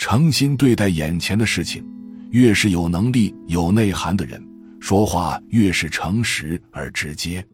诚心对待眼前的事情，越是有能力、有内涵的人，说话越是诚实而直接。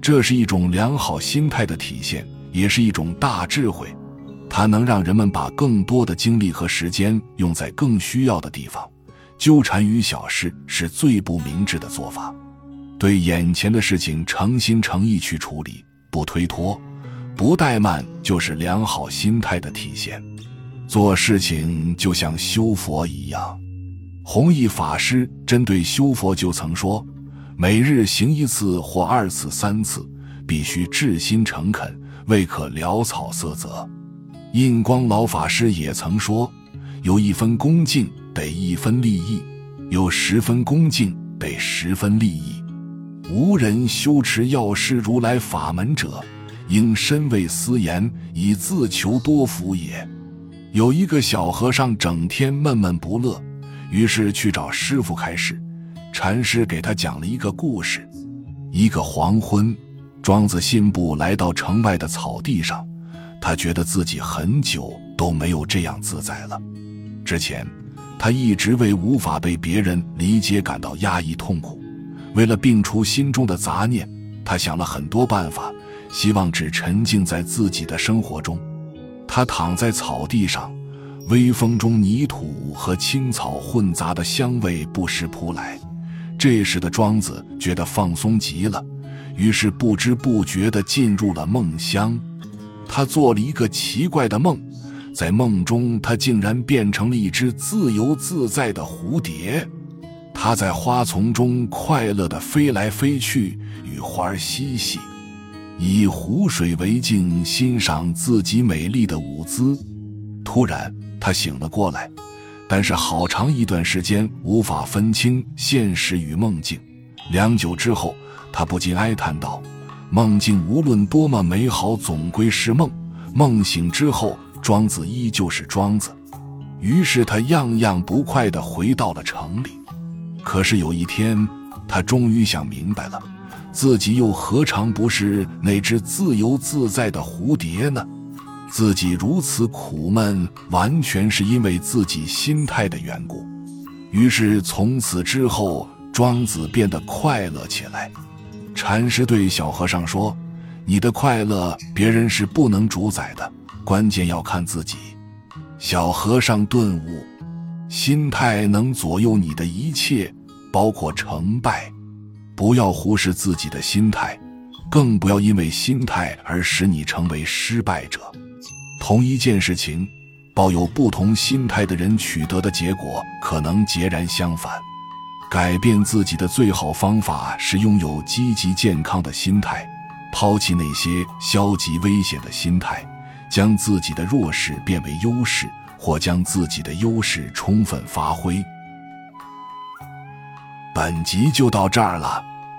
这是一种良好心态的体现，也是一种大智慧。它能让人们把更多的精力和时间用在更需要的地方。纠缠于小事是最不明智的做法。对眼前的事情诚心诚意去处理，不推脱，不怠慢，就是良好心态的体现。做事情就像修佛一样。弘一法师针对修佛就曾说。每日行一次或二次、三次，必须至心诚恳，未可潦草色泽。印光老法师也曾说：“有一分恭敬，得一分利益；有十分恭敬，得十分利益。无人修持药师如来法门者，应深为思言，以自求多福也。”有一个小和尚整天闷闷不乐，于是去找师傅开示。禅师给他讲了一个故事：一个黄昏，庄子信步来到城外的草地上，他觉得自己很久都没有这样自在了。之前，他一直为无法被别人理解感到压抑痛苦。为了摒除心中的杂念，他想了很多办法，希望只沉浸在自己的生活中。他躺在草地上，微风中泥土和青草混杂的香味不时扑来。这时的庄子觉得放松极了，于是不知不觉地进入了梦乡。他做了一个奇怪的梦，在梦中他竟然变成了一只自由自在的蝴蝶。他在花丛中快乐地飞来飞去，与花儿嬉戏，以湖水为镜，欣赏自己美丽的舞姿。突然，他醒了过来。但是好长一段时间无法分清现实与梦境，良久之后，他不禁哀叹道：“梦境无论多么美好，总归是梦。梦醒之后，庄子依旧是庄子。”于是他样样不快地回到了城里。可是有一天，他终于想明白了，自己又何尝不是那只自由自在的蝴蝶呢？自己如此苦闷，完全是因为自己心态的缘故。于是从此之后，庄子变得快乐起来。禅师对小和尚说：“你的快乐，别人是不能主宰的，关键要看自己。”小和尚顿悟：心态能左右你的一切，包括成败。不要忽视自己的心态，更不要因为心态而使你成为失败者。同一件事情，抱有不同心态的人取得的结果可能截然相反。改变自己的最好方法是拥有积极健康的心态，抛弃那些消极危险的心态，将自己的弱势变为优势，或将自己的优势充分发挥。本集就到这儿了，